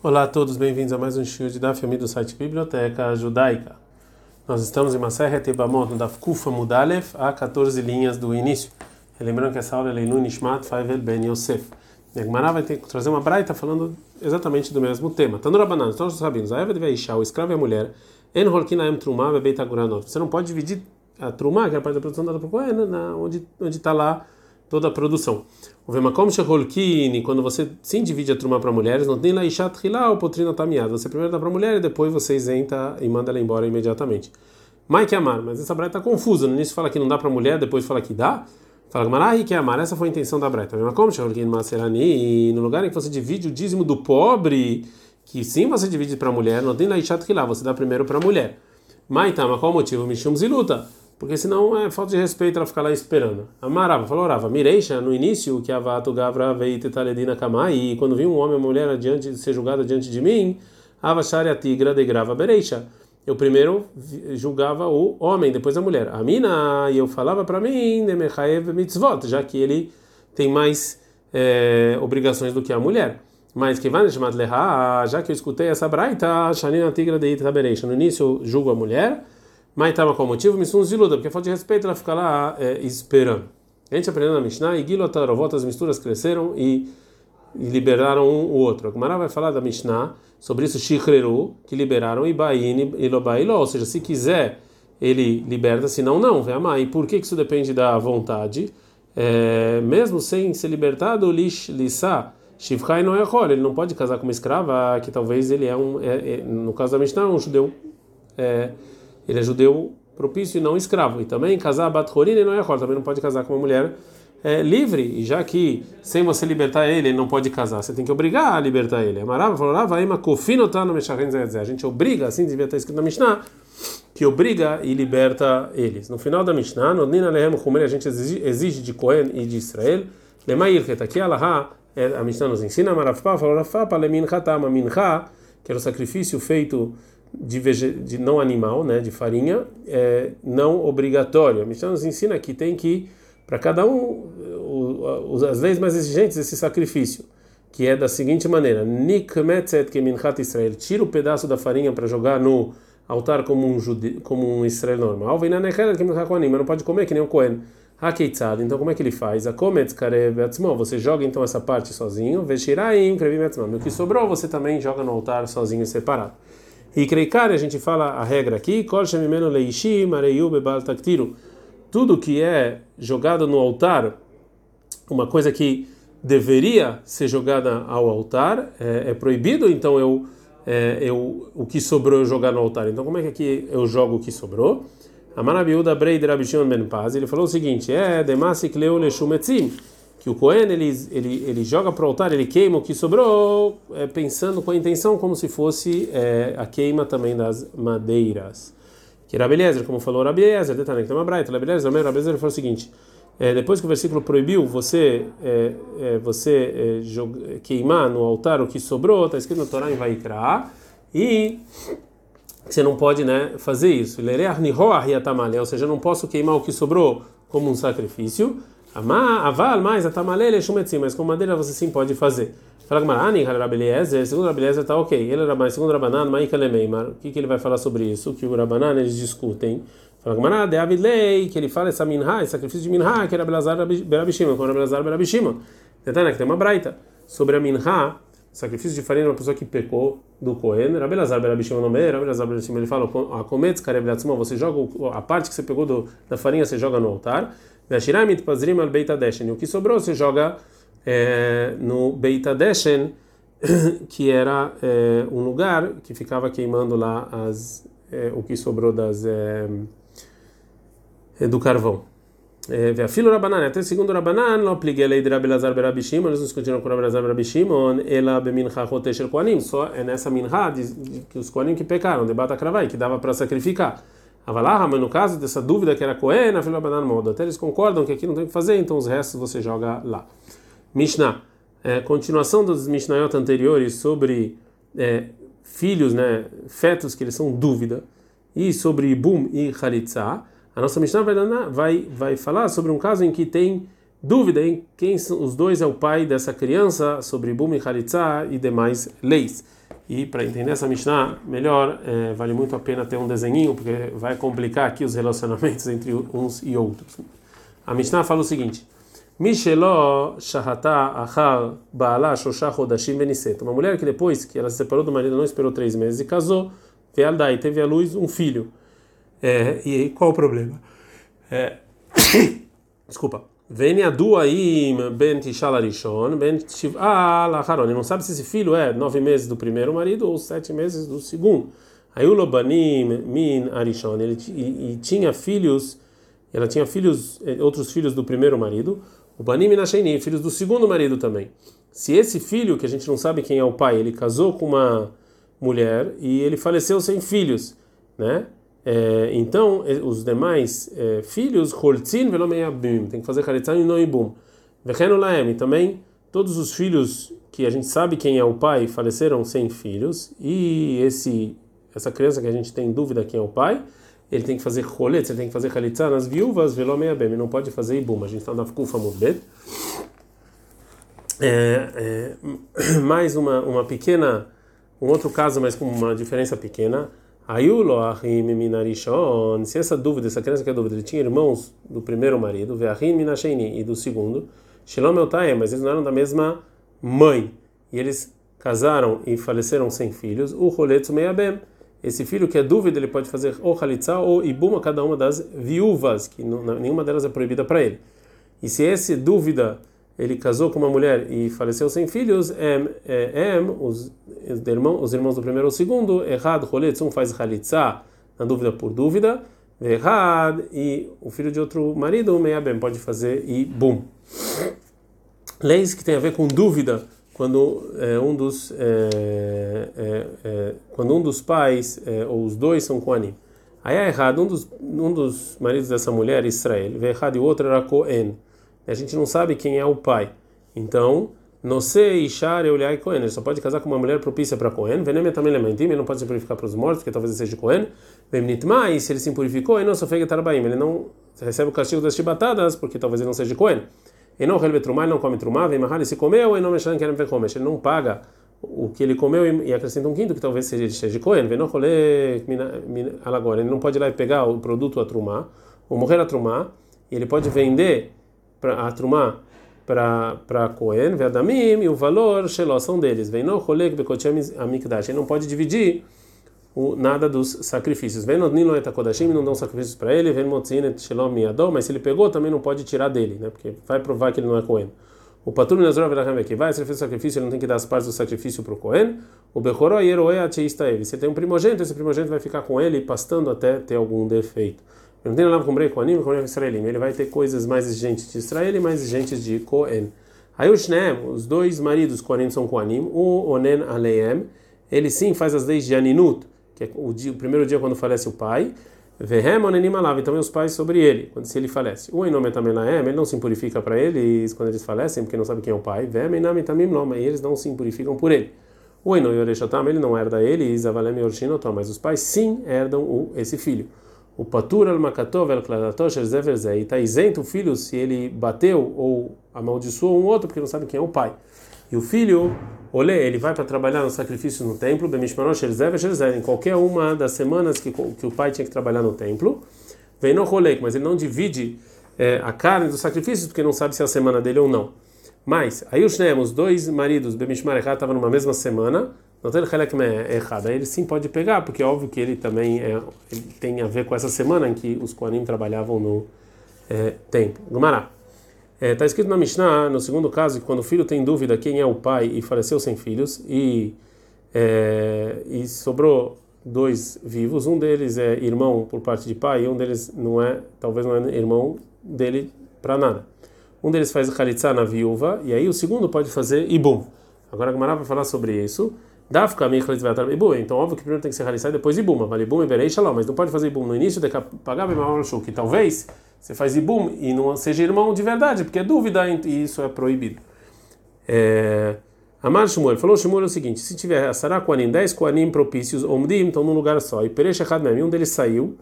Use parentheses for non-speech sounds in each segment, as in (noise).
Olá a todos, bem-vindos a mais um show de Daf do site Biblioteca Judaica. Nós estamos em Maseret Ebamot, no Daf Kufa Mudalef, a 14 linhas do início. Lembrando que essa aula é Leilun Nishmat Faivel Ben Yosef. E vai ter, trazer uma braita falando exatamente do mesmo tema. Tanura Banana, nós sabemos, a Eva de Veishá, o escravo e a mulher, En Holkinaem Trumá Bebeita Guranot. Você não pode dividir a Trumá, que é a parte da produção dada para o onde está lá toda a produção. O Vemakom Sheholkini, quando você sim divide a turma para mulheres, não tem lá Ishat Hilá ou Potrina Tamiada. Você primeiro dá para a mulher e depois você isenta e manda ela embora imediatamente. Mike Amar, mas essa breta está confusa. No início fala que não dá para a mulher, depois fala que dá. Fala Gamarahi que Amar, essa foi a intenção da breta. Vemakom Sheholkini Maserani, no lugar em que você divide o dízimo do pobre, que sim você divide para a mulher, não tem lá Ishat Hilá, você dá primeiro para a mulher. Maitama, qual o motivo? Mishum Ziluta porque senão é falta de respeito ela ficar lá esperando. Amarava, falou Rava, Mireisha, no início, que a vato gavra veio tetaledina kamai, e quando vi um homem uma mulher adiante, ser julgada diante de mim, avachare a tigra de grava bereisha. Eu primeiro julgava o homem, depois a mulher. A mina, e eu falava para mim, nemechaev mitzvot, já que ele tem mais é, obrigações do que a mulher. Mas que vai chamar já que eu escutei essa braita, shanina tigra de itabereisha. No início julgo a mulher, mas estava qual motivo? Missun ziluda, porque falta de respeito ela fica lá é, esperando. A gente aprendeu na Mishnah, e Gilotarovot, as misturas cresceram e, liberaram um o outro. A Gemara vai falar da Mishnah sobre isso, Shichreru, que liberaram, e Baini e Lobailo, ou seja, se quiser ele liberta, se não, não, vai amar. E por que isso depende da vontade? É, mesmo sem ser libertado, Lish Lissa, Shivchai não é ele não pode casar com uma escrava, que talvez ele é um, é, é, no caso da Mishnah, um judeu. É, ele é judeu propício e não escravo. E também casar Bathorin não é também não pode casar com uma mulher é, livre, e já que sem você libertar ele, ele não pode casar, você tem que obrigar a libertar ele. Amarava falou: A gente obriga, assim devia estar escrito na Mishnah, que obriga e liberta eles. No final da Mishnah, no Nina Lehem a gente exige de Cohen e de Israel, Lemair, que está aqui, Allah, é, a Mishnah nos ensina, Marafpa, falou Rafapa, Lemin Hatama, Mincha, que era o sacrifício feito de, de não animal, né, de farinha, é não obrigatório. A Mishnah nos ensina que tem que, para cada um, o, as leis mais exigentes, esse sacrifício, que é da seguinte maneira: Nik metzet keminchat Israel, tira o pedaço da farinha para jogar no altar como um, jude, como um Israel normal, vem na nechela que mas não pode comer que nem o Cohen. Hakeitzad, então como é que ele faz? A kometz você joga então essa parte sozinho, veshiraim krevim atzmon. O que sobrou você também joga no altar sozinho separado. E Kreikar, a gente fala a regra aqui, tudo que é jogado no altar, uma coisa que deveria ser jogada ao altar, é, é proibido, então eu, é, eu, o que sobrou eu jogar no altar. Então como é que aqui eu jogo o que sobrou? A Manabiuda Brei de Rabishon Ben Paz, ele falou o seguinte, é Demasik Leu Leshumetzim, que o Cohen ele, ele, ele joga para o altar, ele queima o que sobrou, é, pensando com a intenção como se fosse é, a queima também das madeiras. Que Rabeliezer, como falou Rabeliezer, detalhe que tem uma falou o seguinte: é, depois que o versículo proibiu você é, é, você é, joga, queimar no altar o que sobrou, está escrito no Torá em Vaikra, e você não pode né, fazer isso. Ou seja, eu não posso queimar o que sobrou como um sacrifício. Aval, mais a tamalele shumetzim, mas com madeira você sim pode fazer. Fala Gmarani, Rabeliezer, segundo Rabeliezer está ok. Ele era mais, segundo Rabanan, Maika Lemeimar. O que, ele vai falar sobre isso? Que o Rabanan eles discutem. Fala Gmará, de Avidlei, que ele fala essa minha, esse sacrifício de minha, que era Belazar Berabishima, com Belazar Berabishima. Tentando que tem uma braita sobre a minha, sacrifício de farinha de uma pessoa que pecou do Cohen. Rabelazar Berabishima não é, Rabelazar Berabishima ele fala, a cometz karev você joga a parte que você pegou do, da farinha, você joga no altar. O que sobrou você joga é, no Beita Deshen, que era é, um lugar que ficava queimando lá as, é, o que sobrou das, do carvão. Filho Rabanan, até segundo Rabanan, não apliquei a lei de Rabelazar Berabishimon, eles não discutiram com Rabelazar Berabishimon, ela bemincha roteshel koanim, só é nessa minha que os koanim que pecaram, debata kravai, que dava para sacrificar. Avalah, mas no caso dessa dúvida que era Cohen, a filha banana moda, até eles concordam que aqui não tem o que fazer, então os restos você joga lá. Mishnah, é, continuação dos Mishnayot anteriores sobre é, filhos, né, fetos que eles são dúvida, e sobre Bum e Halitza, a nossa Mishnah vai, vai, vai falar sobre um caso em que tem dúvida em quem os dois é o pai dessa criança, sobre Bum e Halitza e demais leis. E para entender essa Mishnah, melhor, é, vale muito a pena ter um desenho, porque vai complicar aqui os relacionamentos (laughs) entre uns e outros. A Mishnah fala o seguinte: beniset. Uma mulher que depois que ela se separou do marido não esperou três meses e casou, teve à luz um filho. É, e aí, qual o problema? É, (coughs) desculpa. Vem a duaim ben tishalarishon ben lacharon. Não sabe se esse filho é nove meses do primeiro marido ou sete meses do segundo. Aí o lobanim min arishon. Ele tinha filhos, ela tinha filhos, eh, outros filhos do primeiro marido. O Banim Nasheini, filhos do segundo marido também. Se esse filho, que a gente não sabe quem é o pai, ele casou com uma mulher e ele faleceu sem filhos, né? É, então, os demais é, filhos, Holtzin velomeyabim, tem que fazer Chalitzan e Noibum. Vechenolaem, também, todos os filhos que a gente sabe quem é o pai faleceram sem filhos, e esse essa criança que a gente tem dúvida quem é o pai, ele tem que fazer rolet, ele tem que fazer chalitza nas viúvas, velomea bem, ele não pode fazer ibum. A gente está na kufa mudbet. É, é, mais uma, uma pequena, um outro caso, mas com uma diferença pequena. Ayulo ahim minarishon. Se essa dúvida, essa criança que é dúvida, ele tinha irmãos do primeiro marido, ve'ahim minasheni, e do segundo, eltae, mas eles não eram da mesma mãe. E eles casaram e faleceram sem filhos. O roletzu meiabem esse filho que é dúvida, ele pode fazer ou halitza ou ibuma cada uma das viúvas, que nenhuma delas é proibida para ele. E se esse dúvida ele casou com uma mulher e faleceu sem filhos, em, em os, irmãos, os irmãos do primeiro ou segundo, errado, roletz, um faz halitza na dúvida por dúvida, errado, e o filho de outro marido, meia bem, pode fazer ibum. Leis que tem a ver com dúvida quando é, um dos é, é, quando um dos pais ou os dois são Koanim. Aí é errado, um dos, um dos maridos dessa mulher, Israel, errado e o outro era Cohen. A gente não sabe quem é o pai. Então, não Ishar, Euliai Cohen. Ele só pode casar com uma mulher propícia para Cohen. Veneme também lementim, ele não pode se purificar para os mortos, porque talvez ele seja Cohen. Vemnitma, e se ele se purificou, ele não sofrega Tarbaim. Ele não recebe o castigo das chibatadas, porque talvez ele não seja Cohen. Enon relve trumá, ele não come trumá, vem ele se comeu, e não mexan querem ver comer. Ele não paga o que ele comeu e acrescenta um quinto, que talvez seja, de Cohen. Vem não rolê agora. Ele não pode ir lá e pegar o produto a trumá, ou morrer a trumá, e ele pode vender para a trumá para Cohen, Vedamim, e o valor, Sheló, são deles. Vem Amikdash. Ele não pode dividir o, nada dos sacrifícios. Vem no não dão sacrifícios para ele, vem Motzin Shalom Miadom, mas se ele pegou também não pode tirar dele, né? Porque vai provar que ele não é Cohen. O Patur Nazor que vai, fez o sacrifício, ele não tem que dar as partes do sacrifício para o Cohen. O Bechoró Yeroe Ateista ele. Se tem um primogênito, esse primogênito vai ficar com ele pastando até ter algum defeito. Não tem nada com Coanim, com Israelim. Ele vai ter coisas mais exigentes de Israel e mais exigentes de Cohen. Aí o Shneem, os dois maridos Coanim são Coanim, o Onen Aleem, ele sim faz as leis de Aninut que é o, dia, o primeiro dia quando falece o pai, então os pais sobre ele, quando se ele falece. O Enome Tamelaem, ele não se purifica para eles quando eles falecem, porque não sabe quem é o pai. Vemenami Tamim e eles não se purificam por ele. O Eno Yoreshotam, ele não herda ele, Isavalem Yorshinotam, mas os pais sim herdam esse filho. O Patur al-Makatov el-Kladatosh el está isento o filho se ele bateu ou amaldiçoou um outro, porque não sabe quem é o pai. E o filho Olê, ele vai para trabalhar no sacrifício no templo, em qualquer uma das semanas que, que o pai tinha que trabalhar no templo. Vem no rolê, mas ele não divide é, a carne dos sacrifícios porque não sabe se é a semana dele ou não. Mas, aí os dois maridos, Bemishmar e estavam numa mesma semana, é errado. Aí ele sim pode pegar, porque é óbvio que ele também é, ele tem a ver com essa semana em que os Koanim trabalhavam no é, templo. Gumará. Está é, tá escrito na Mishnah, no segundo caso, que quando o filho tem dúvida quem é o pai e faleceu sem filhos, e, é, e sobrou dois vivos, um deles é irmão por parte de pai, e um deles não é, talvez não é irmão dele para nada. Um deles faz khalitsa na viúva, e aí o segundo pode fazer ibum. Agora a Gemara vai falar sobre isso. Dafka ibum. Então, óbvio que primeiro tem que ser khalitsa e depois ibum. Vale ibum e berei shalom, mas não pode fazer ibum no início, de pagar bem que talvez você faz ibum e não seja irmão de verdade, porque é dúvida e isso é proibido. É, Amar Shmuel falou Shmuel é o seguinte: se tiver Sarah Koanim, 10 Koanim propícios, Omdim, estão num lugar só, e Peresh Echad Mem, um deles saiu,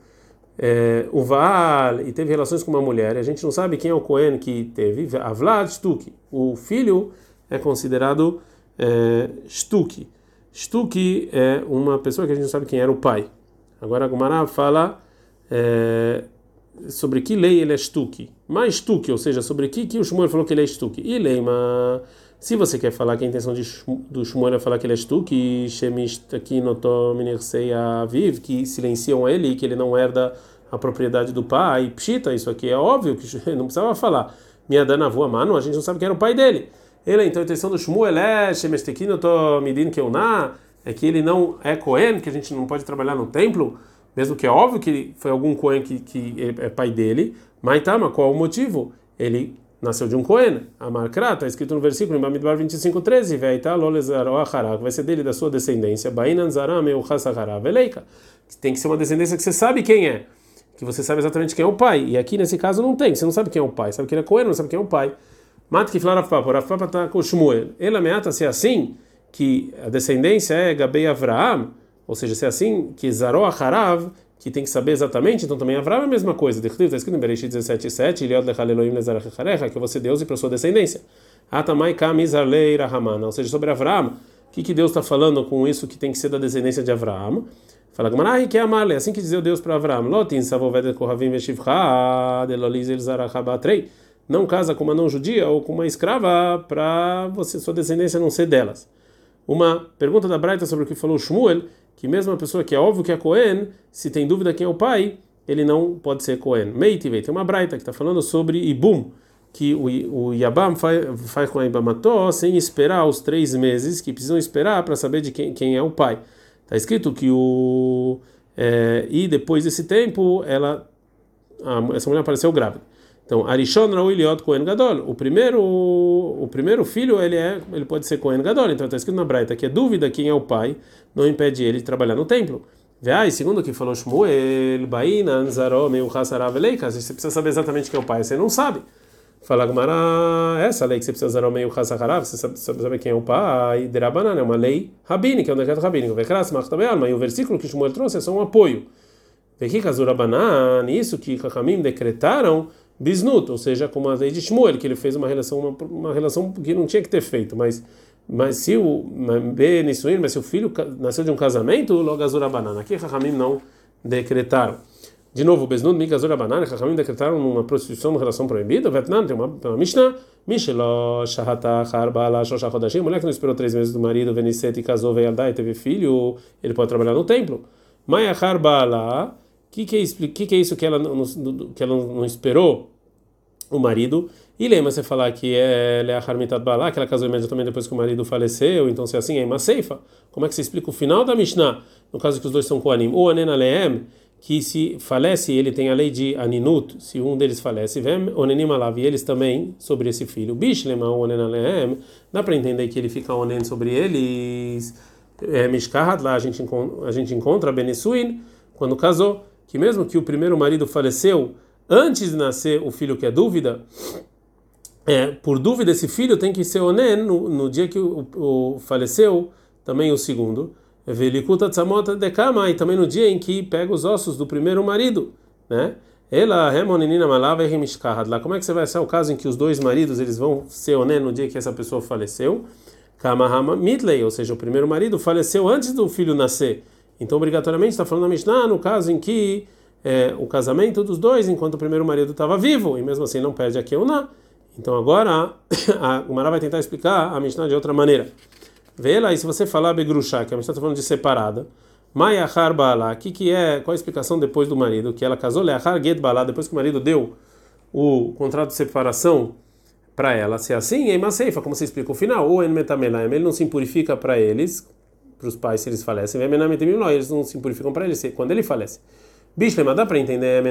é, o Vaal, e teve relações com uma mulher, a gente não sabe quem é o Cohen que teve, Avlad Shtuki, o filho é considerado é, Shtuki. Stuki é uma pessoa que a gente não sabe quem era o pai. Agora a Gumara fala é, sobre que lei ele é Stuki. Mais Stuki, ou seja, sobre que, que o Shmuel falou que ele é Stuki. E Leima, se você quer falar que a intenção de, do Shmuel é falar que ele é Stuki, Shemist aqui notou Aviv, que silenciam ele, que ele não herda a propriedade do pai. Pshita, isso aqui é óbvio, que (laughs) não precisava falar. Minha dana voa mano, a gente não sabe quem era o pai dele. Ele, então a intenção do Shmuel é Shemestekin, eu estou medindo que eu na, é que ele não é Cohen, que a gente não pode trabalhar no templo, mesmo que é óbvio que foi algum Cohen que, que é pai dele, mas tá, mas qual o motivo? Ele nasceu de um Cohen, Amarkra, está escrito no versículo em Bamidbar 25, 13, vai ser dele da sua descendência, Bainan Zaram Veleika. Tem que ser uma descendência que você sabe quem é, que você sabe exatamente quem é o pai, e aqui nesse caso não tem, você não sabe quem é o pai, sabe que ele é Cohen, não sabe quem é o pai. Mat que falar Rafa, Rafa está com Shmuel. Ele ameaça se assim que a descendência é Gabei Avraham, ou seja, se é assim que Zaró Harav, que tem que saber exatamente, então também Avraham é a mesma coisa. Está escrito em Bereshit 17:7, Iliod lechal Elohim que você Deus e para sua descendência. Atamai kam Izarlei Rahamana, ou seja, sobre Avraham. O que, que Deus está falando com isso que tem que ser da descendência de Avraham? Fala Gamarai que é Amarle, assim que dizia Deus para Avraham. Lotin savovedet kohavim veshivcha, deloliz el zarachabatrei não casa com uma não judia ou com uma escrava para você sua descendência não ser delas. Uma pergunta da Braita sobre o que falou Shmuel, que mesmo uma pessoa que é óbvio que é Cohen, se tem dúvida quem é o pai, ele não pode ser Cohen. Meitivei, tem uma Braita que está falando sobre Ibum, que o, o Yabam faz com a Ibamató sem esperar os três meses que precisam esperar para saber de quem, quem é o pai. Está escrito que o. É, e depois desse tempo, ela, a, essa mulher apareceu grávida. Então, Arishon Rauiliot Kohen Gadol. O primeiro, o primeiro filho, ele é, ele pode ser Kohen Gadol. Então, está escrito na Braita que a dúvida quem é o pai não impede ele de trabalhar no templo. Veai, segundo o que falou Shmuel, Baina, Anzaró, Meu Hassarav Leikas, você precisa saber exatamente quem é o pai, você não sabe. Fala Gumara, essa lei que você precisa usar o meio Hassarav, você sabe, saber quem é o pai, Derabanan, é uma lei rabínica, é um decreto rabínico. Vekras, Machtabeal, mas o versículo que Shmuel trouxe é só um apoio. Vekikazurabanan, isso que Chachamim decretaram, bisnut, ou seja, como a lei de Shmuel, que ele fez uma relação, uma, uma relação que não tinha que ter feito, mas mas se o Benissuin, mas se o filho nasceu de um casamento, logo azura banana. Aqui Rahamim não decretaram. De novo, Besnut, Mikazura banana, Rahamim decretaram uma prostituição, uma relação proibida. Vietnã tem uma, uma Mishnah, Mishelo, Shahata, Harbala, Shosha Chodashim, mulher que não esperou três meses do marido, Venisset e casou, veio e teve filho, ele pode trabalhar no templo. Maya Harbala, que que é, que que é isso que ela não, que ela não esperou o marido? E lembra você falar que é Leachar Mitat Balá, que ela casou imediatamente depois que o marido faleceu, então se é assim é uma ceifa. Como é que você explica o final da Mishnah? No caso que os dois são Koanim, ou Anena Leem, que se falece ele tem a lei de Aninut, se um deles falece, Vem Onenim Alav, e eles também sobre esse filho. Bishlema Onena Leem, dá para entender que ele fica onen sobre eles. É, lá a gente, a gente encontra Benissuin, quando casou que mesmo que o primeiro marido faleceu antes de nascer o filho que é dúvida, é, por dúvida esse filho tem que ser onen no, no dia que o, o, faleceu também o segundo. Velikuta tzamota dekama e também no dia em que pega os ossos do primeiro marido, né? Ela remoninina malava e lá. Como é que você vai ser o caso em que os dois maridos eles vão ser onen no dia que essa pessoa faleceu? Kamahama mitley, ou seja, o primeiro marido faleceu antes do filho nascer. Então, obrigatoriamente, está falando a Mishnah no caso em que é, o casamento dos dois, enquanto o primeiro marido estava vivo, e mesmo assim não perde ou não. Então, agora, (coughs) a Gumara vai tentar explicar a Mishnah de outra maneira. Vê lá, e se você falar Begrushá, que a Mishnah está falando de separada, Mayahar o que, que é, qual a explicação depois do marido? Que ela casou, Leahar Get Bala, depois que o marido deu o contrato de separação para ela. Se é assim, é Maseifa, como você explica o final, ou Enmetamelaim, ele não se impurifica para eles, para os pais se eles falecem. Eles não se purificam para ele quando ele falece. Bishlema, dá para entender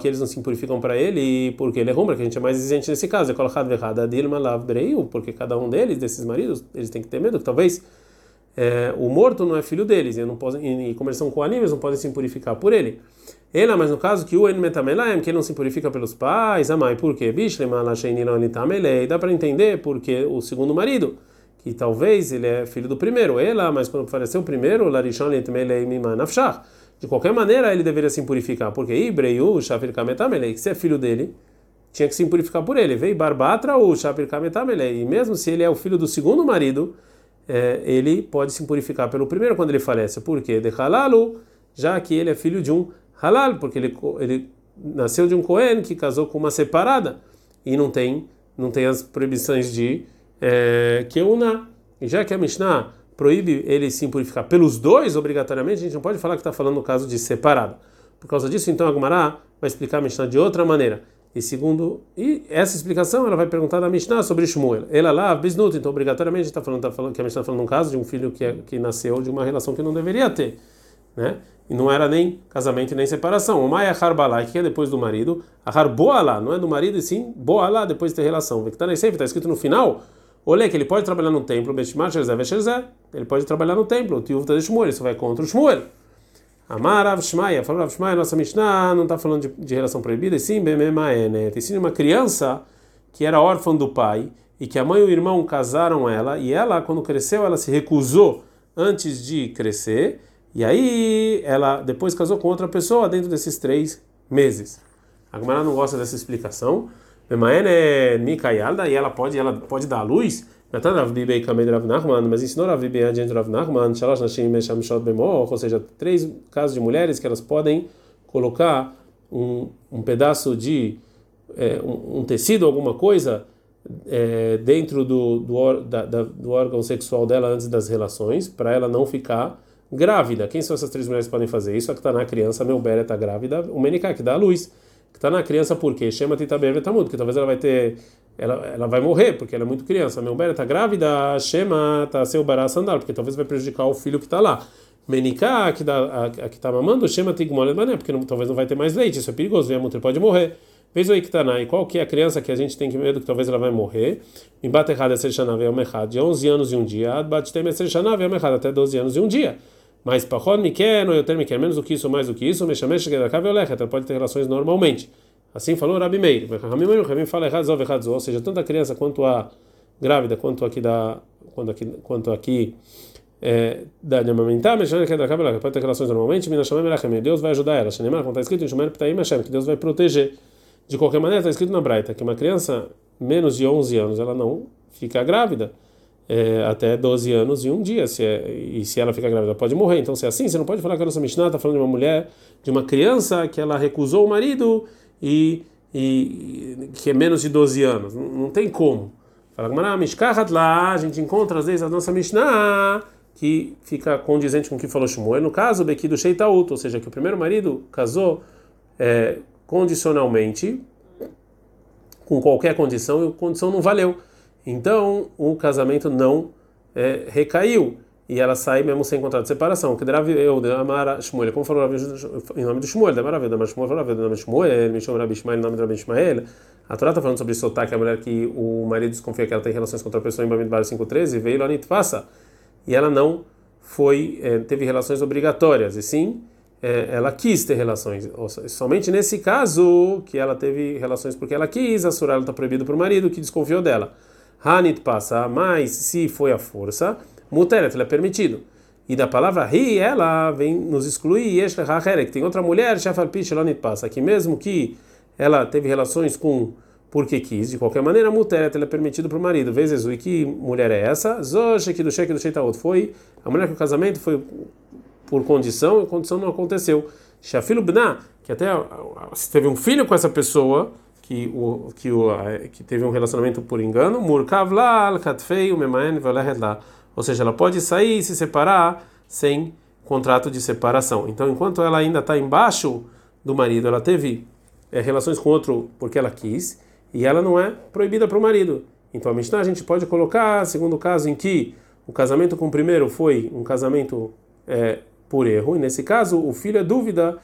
que eles não se purificam para ele porque ele é rumbra, que a gente é mais exigente nesse caso. É colocado errado Dilma Lav Breiu, porque cada um deles, desses maridos, eles têm que ter medo que talvez é, o morto não é filho deles, e, não podem, e como eles são não podem se purificar por ele. Ela, mas no caso que o En que ele não se purifica pelos pais, amai, por quê? Bishlema, dá para entender porque o segundo marido que talvez ele é filho do primeiro, ela, mas quando faleceu o primeiro, Larishon de qualquer maneira ele deveria se purificar, porque Ibreiu, Shafir Kametamelei, se é filho dele, tinha que se purificar por ele. Veio Barbatra ou Shafir Kametamelei, e mesmo se ele é o filho do segundo marido, é, ele pode se purificar pelo primeiro quando ele falece. Por quê? De halalu, já que ele é filho de um halal, porque ele, ele nasceu de um Cohen que casou com uma separada e não tem, não tem as proibições de é, Keuna. E já que a Mishnah proíbe ele se purificar pelos dois, obrigatoriamente, a gente não pode falar que está falando no caso de separada. Por causa disso, então, a Gumará vai explicar a Mishnah de outra maneira. E segundo, e essa explicação ela vai perguntar da Mishnah sobre Shmuel. Ela lá, bisnut, então obrigatoriamente está falando, tá falando que a Mishnah está falando um caso de um filho que, é, que nasceu de uma relação que não deveria ter, né? E não era nem casamento nem separação. O Maia Harbalai, que é depois do marido, a Harboalá, não é do marido e sim Boalá depois de ter relação. Está está escrito no final, olha que ele pode trabalhar no templo, ele pode trabalhar no templo, tio de Shmuel, isso vai contra o Shmuel. Amar Rav Shmaya, falou Rav Shmaya, nossa Mishnah não está falando de, de, relação proibida, e sim Bememaene. Ensina uma criança que era órfã do pai e que a mãe e o irmão casaram ela, e ela, quando cresceu, ela se recusou antes de crescer, e aí ela depois casou com outra pessoa dentro desses três meses. A Gemara não gosta dessa explicação. Bemaene Mikayalda, e ela pode, ela pode dar a luz mas ensinou Rav Bibi adiante Rav Nachman, Shalosh Nashim Meshamshot Bemor, ou seja, três casos de mulheres que elas podem colocar um, um pedaço de é, um, um, tecido, alguma coisa é, dentro do, do, da, da, do órgão sexual dela antes das relações, para ela não ficar grávida. Quem são essas três mulheres que podem fazer isso? A que está na criança, meu Bera está grávida, o Menicá, que dá a luz. Que está na criança por quê? Chama Titaber Vetamud, porque talvez ela vai ter ela, ela vai morrer, porque ela é muito criança. A Melbera está grávida, Shema está seu bará sandal, porque talvez vai prejudicar o filho que está lá. Menicá, que a, a que está mamando, Shema tigmole mané, porque não, talvez não vai ter mais leite, isso é perigoso, vem a mulher pode morrer. Vez aí que está na, e qual que é a criança que a gente tem que medo que talvez ela vai morrer? Me bate errado é ser xanavé o de 11 anos e um dia, bate tem ser xanavé o até 12 anos e um dia. Mas pachon miken, eu ter miken, menos do que isso, mais do que isso, me chamei cheguei da cave ela pode ter relações normalmente. Assim falou Rabi Meir. Rabi fala errado, ou seja, tanto a criança quanto a grávida, quanto aqui da, quanto aqui, quanto aqui é, da de amamentar, que da cabela pode ter relações normalmente, Deus vai ajudar ela. Shenemar, como está escrito em Shomer Ptaim Hashem, que Deus vai proteger. De qualquer maneira, está escrito na Braita que uma criança menos de 11 anos ela não fica grávida. É, até 12 anos e um dia, se é, e se ela fica grávida, pode morrer. Então, se é assim, você não pode falar que a nossa Mishnah está falando de uma mulher, de uma criança que ela recusou o marido e, e que é menos de 12 anos. Não, não tem como. Fala, lá, a gente encontra às vezes a nossa Mishnah que fica condizente com o que falou Shmuel. No caso, Bequi do Sheitaut, ou seja, que o primeiro marido casou é, condicionalmente, com qualquer condição, e a condição não valeu. Então, o casamento não é, recaiu e ela sai mesmo sem contrato de separação. Que Rav eu Amara Shmuel, como falou em nome do Shmuel, da Maravilha, da Shmuel, falou em nome de Shmuel, me chama Rabi Ishmael, em nome de Rabi Ishmael. A Torá está falando sobre soltar que a mulher que o marido desconfia que ela tem relações com outra pessoa em Bamidbar 513, veio lá passa e ela não foi é, teve relações obrigatórias, e sim é, ela quis ter relações. Somente nesse caso que ela teve relações porque ela quis, a surah está proibido para o marido que desconfiou dela. Hanit passa, mas se foi a força muteret, ele é permitido. E da palavra ri, ela vem nos excluir, que tem outra mulher, passa, que mesmo que ela teve relações com porque quis, de qualquer maneira, muteret, ele é permitido para o marido. Vezes, e que mulher é essa? Zoshek do Shek do Sheitaot. Foi a mulher que o casamento foi por condição, e a condição não aconteceu. Shafilo Bna, que até se teve um filho com essa pessoa, que o que o que teve um relacionamento por engano, murkav katfei o memaen lá ou seja, ela pode sair e se separar sem contrato de separação. Então, enquanto ela ainda está embaixo do marido, ela teve é, relações com outro porque ela quis e ela não é proibida para o marido. Então, a Mishnah a gente pode colocar, segundo o caso em que o casamento com o primeiro foi um casamento é, por erro, e nesse caso o filho é dúvida,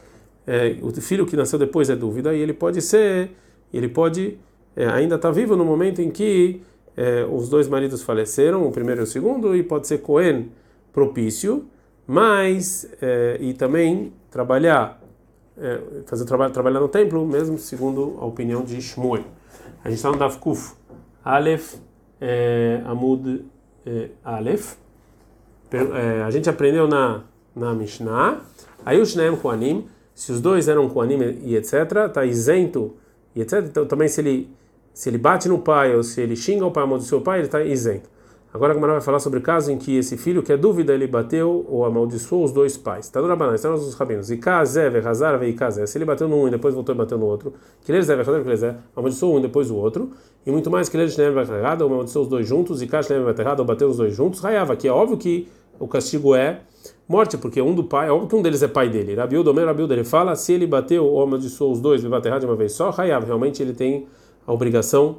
é, o filho que nasceu depois é dúvida, e ele pode ser, ele pode ainda estar tá vivo no momento em que é, os dois maridos faleceram, o primeiro e o segundo, e pode ser Cohen propício, mas é, e também trabalhar, é, fazer trabalho, trabalhar no templo, mesmo segundo a opinião de Shmuel. A gente está no Davkuf Aleph é, Amud é, Aleph. É, a gente aprendeu na, na Mishnah. Aí o Shneem Koanim, se os dois eram Koanim e etc., está isento e etc. Então também se ele se ele bate no pai ou se ele xinga o pai, do seu pai, ele está isento. Agora a Gamara vai falar sobre o caso em que esse filho, que é dúvida, ele bateu ou amaldiçoou os dois pais. Está no Rabaná, está nos rabinos. E Kazé, Hazar, Vei Kazé. Se ele bateu no um e depois voltou e bateu no outro, que ele Zé, Hazar, que amaldiçoou um e depois o outro. E muito mais que ele Shneem vai errado, ou amaldiçoou os dois juntos, e Kash vai errado, ou bateu os dois juntos. Raiava, que é óbvio que o castigo é morte, porque um do pai, é óbvio que um deles é pai dele. Rabiu, Domer, Rabiu, ele fala, se ele bateu ou amaldiçoou os dois, ele errado de uma vez só, Raiava, realmente ele tem a obrigação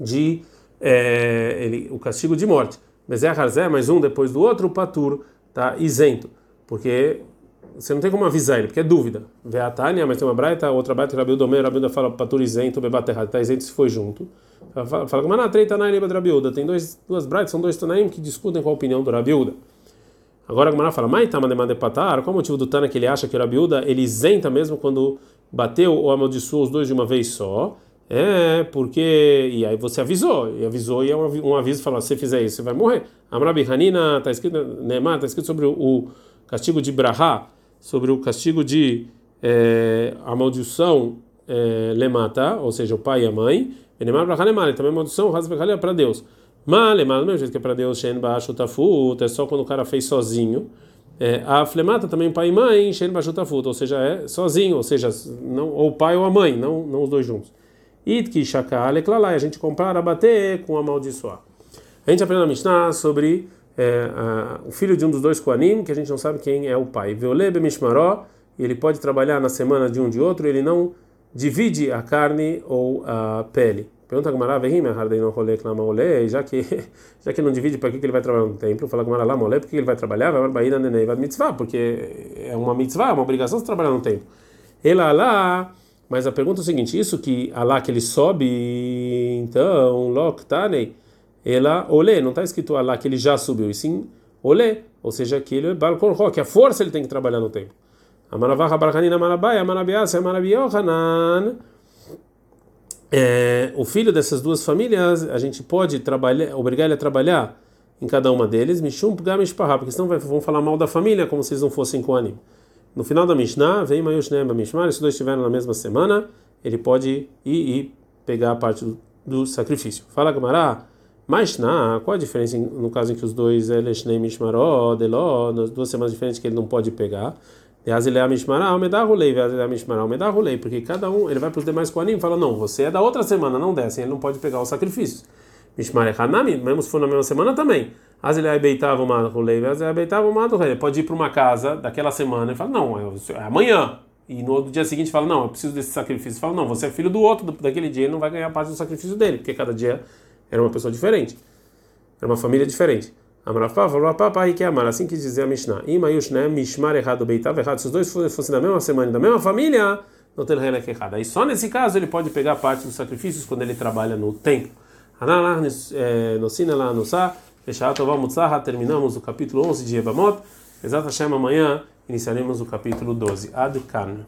de é, ele, o castigo de morte. Mas é Harzé, mais um depois do outro, o Patur está isento, porque você não tem como avisar ele, porque é dúvida. Vê a Tânia, mas tem uma braita, outra braita, Rabiu Domer, Rabiuda fala Patur isento, Bebate errado, está isento se foi junto. Fala, fala como na três Tanaim Rabiuda, tem dois, duas braitas, são dois Tanaim que discutem qual a opinião do Rabiuda. Agora a Gamara fala, mas de patar, qual o motivo do Tana que ele acha que o Rabiuda ele isenta mesmo quando bateu ou amaldiçoou os dois de uma vez só? É, porque. E aí você avisou, e avisou, e é um aviso falou: se você fizer isso, você vai morrer. Amrabi Hanina, está escrito, Neymar, está escrito sobre o castigo de Brahá, sobre o castigo de é, a maldição é, Lemata, ou seja, o pai e a mãe. Neymar Brahá Neymar, também maldição, Razbekhalia para Deus. Mas do mesmo jeito que é para Deus, Shen é só quando o cara fez sozinho. É, a flemata também pai e mãe, Shen ou seja, é sozinho, ou seja, não, ou o pai ou a mãe, não, não os dois juntos. Itki shakal eklalai, a gente compara bater com amaldiçoar. A gente aprende na Mishnah sobre é, a, o filho de um dos dois Koanim, que a gente não sabe quem é o pai. Veolebe mishmaró, ele pode trabalhar na semana de um de outro, ele não divide a carne ou a pele. Pergunta a Gamara, já que (laughs) já que não divide, para que ele vai trabalhar no templo? Fala Gamara lá, mole, por que ele vai trabalhar? Vai baína nenei, vai mitzvah, porque é uma mitzvah, é uma obrigação de trabalhar no templo. Ela lá mas a pergunta é o seguinte: isso que Alá que ele sobe, então, Loktanei, ela olê, não está escrito Alá que ele já subiu, e sim olê, ou seja, que ele é Balkorho, que a força ele tem que trabalhar no tempo. Amaravaha Barhanina Marabai, Amarabias, Amarabiyohanan. É, o filho dessas duas famílias, a gente pode trabalhar, obrigar ele a trabalhar em cada uma deles, Mishum Gamish porque senão vão falar mal da família como se eles não fossem com ânimo. No final da Mishnah, vem Mayushnem Mishmar, se dois estiverem na mesma semana, ele pode ir e pegar a parte do, do sacrifício. Fala Gamará, Mishnah, qual a diferença no caso em que os dois Eleshnem Mishmaró, Deló, nas duas semanas diferentes que ele não pode pegar? Porque cada um, ele vai para os demais Koanim e fala: Não, você é da outra semana, não desce, ele não pode pegar os sacrifícios. Mishmar Hanami, mesmo se for na mesma semana também. As ele beitava uma rolei, as ele beitava uma Ele pode ir para uma casa daquela semana e fala: Não, é amanhã. E no outro dia seguinte fala: Não, eu preciso desse sacrifício. Fala: Não, você é filho do outro daquele dia, ele não vai ganhar parte do sacrifício dele, porque cada dia era uma pessoa diferente, era uma família diferente. Amarafá falou: Papai, que é amar, assim que dizer a Mishnah. Imayushne, Mishmar errado, beitava errado. Se os dois fossem da mesma semana, da mesma família, não tem regra que. Aí só nesse caso ele pode pegar parte dos sacrifícios quando ele trabalha no templo. Ananar, Nosina lá no Sá. Fechado, vamos terminamos o capítulo 11 de Evamot. Exato Hashem, amanhã iniciaremos o capítulo 12. Ad Kan.